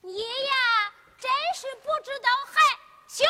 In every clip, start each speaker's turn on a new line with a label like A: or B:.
A: 你呀真是不知道害羞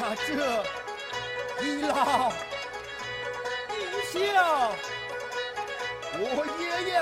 B: 啊这一老一小我也要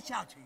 B: 下去。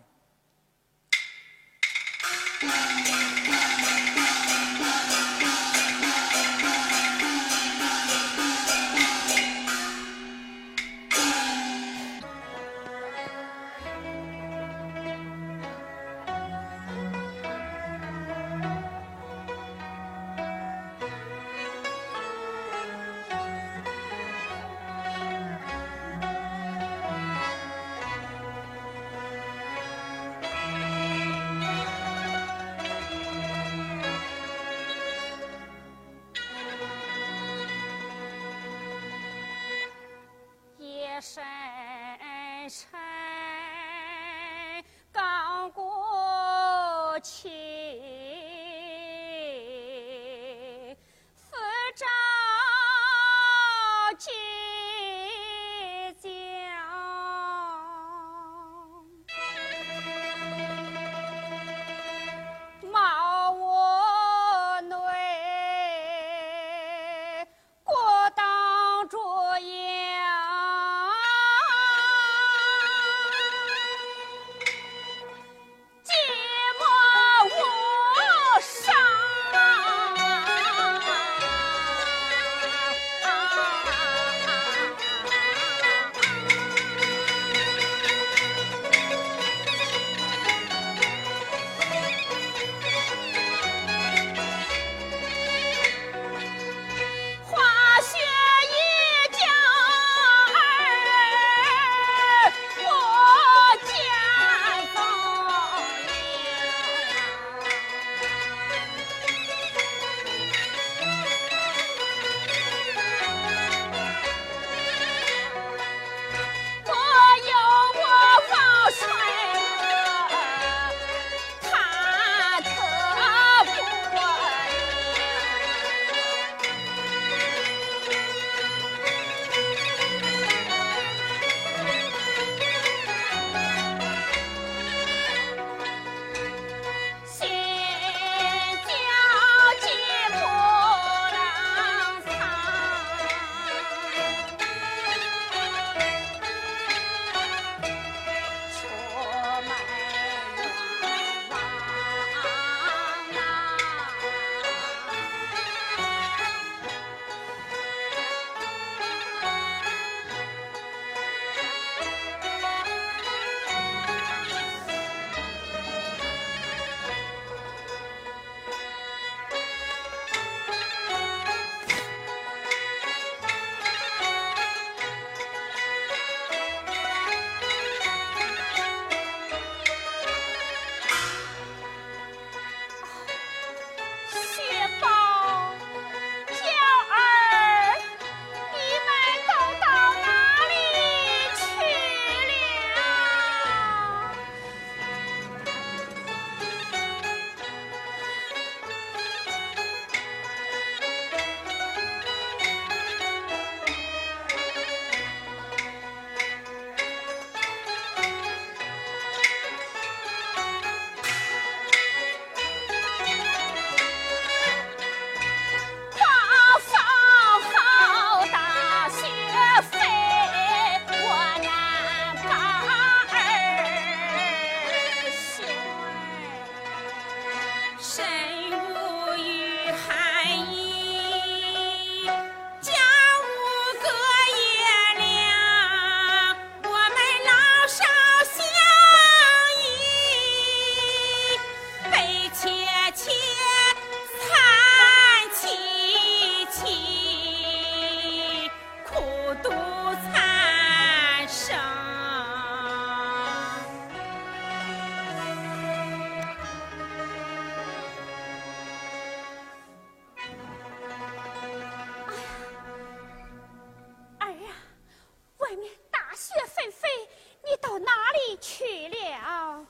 C: 去了啊。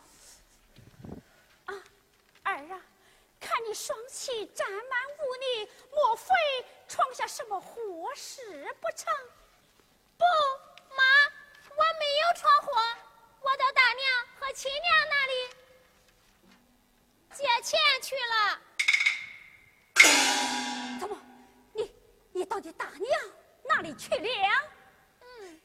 C: 儿啊，看你双膝沾满污泥，莫非闯下什么祸事不成？
A: 不，妈，我没有闯祸，我到大娘和亲娘那里。借钱去了。
C: 怎么？你你到底大娘哪里去了？
A: 嗯。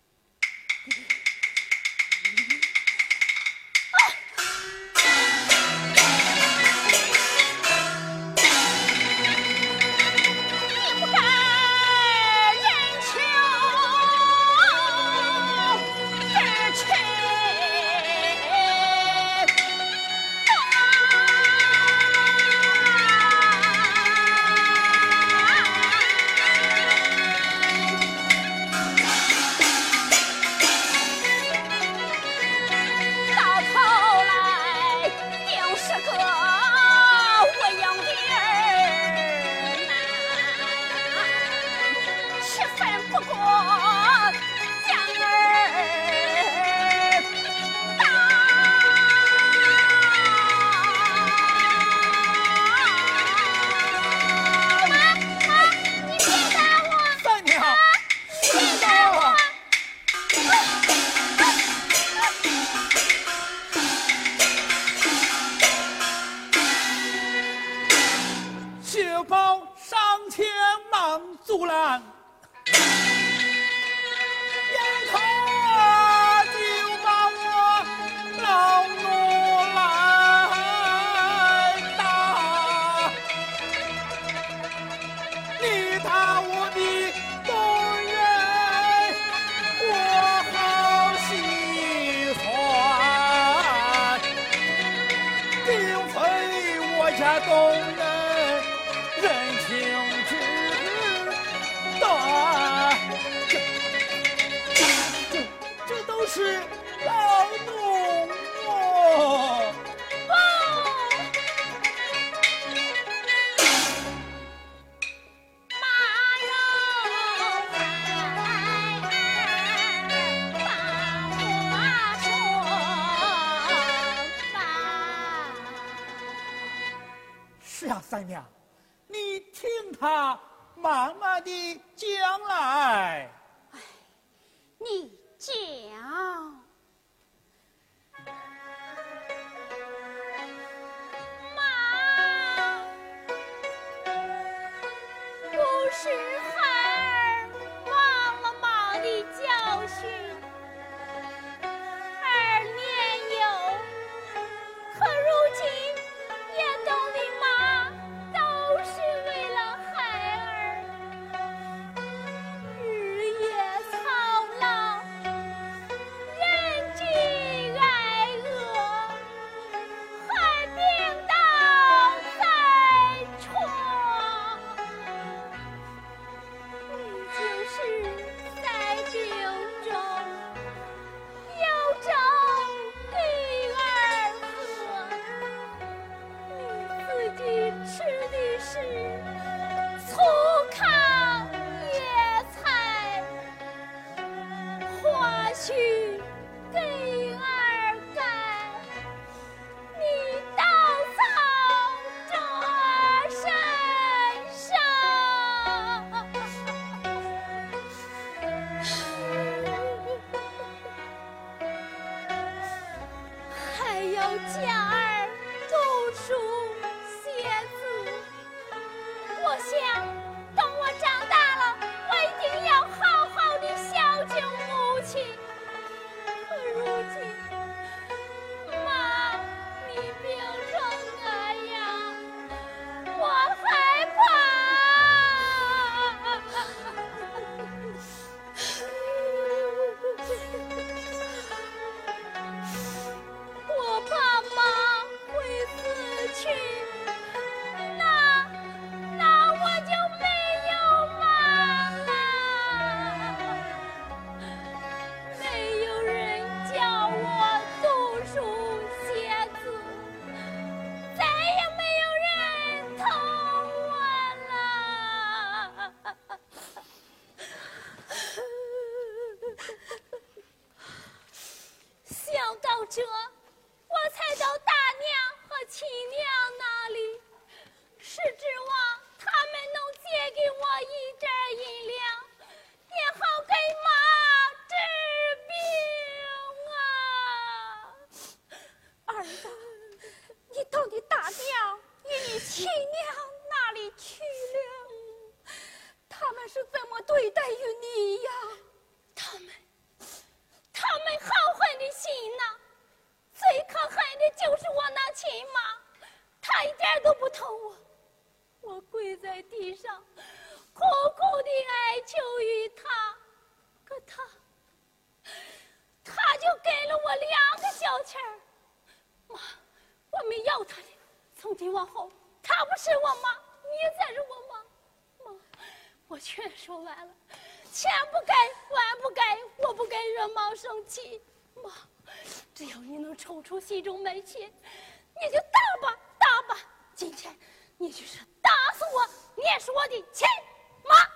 C: 不疼我，我跪在地上，苦苦的哀求于他，
A: 可
C: 他，他就给了我两个小钱儿。妈，我没要他的，从今往后，
A: 他不是我妈，
C: 你才是我妈。妈，我劝说完了，千不该万不该，我不该惹妈生气。妈，只要你能抽出心中闷气，你就等吧。今天你就是打死我你也是我的亲妈。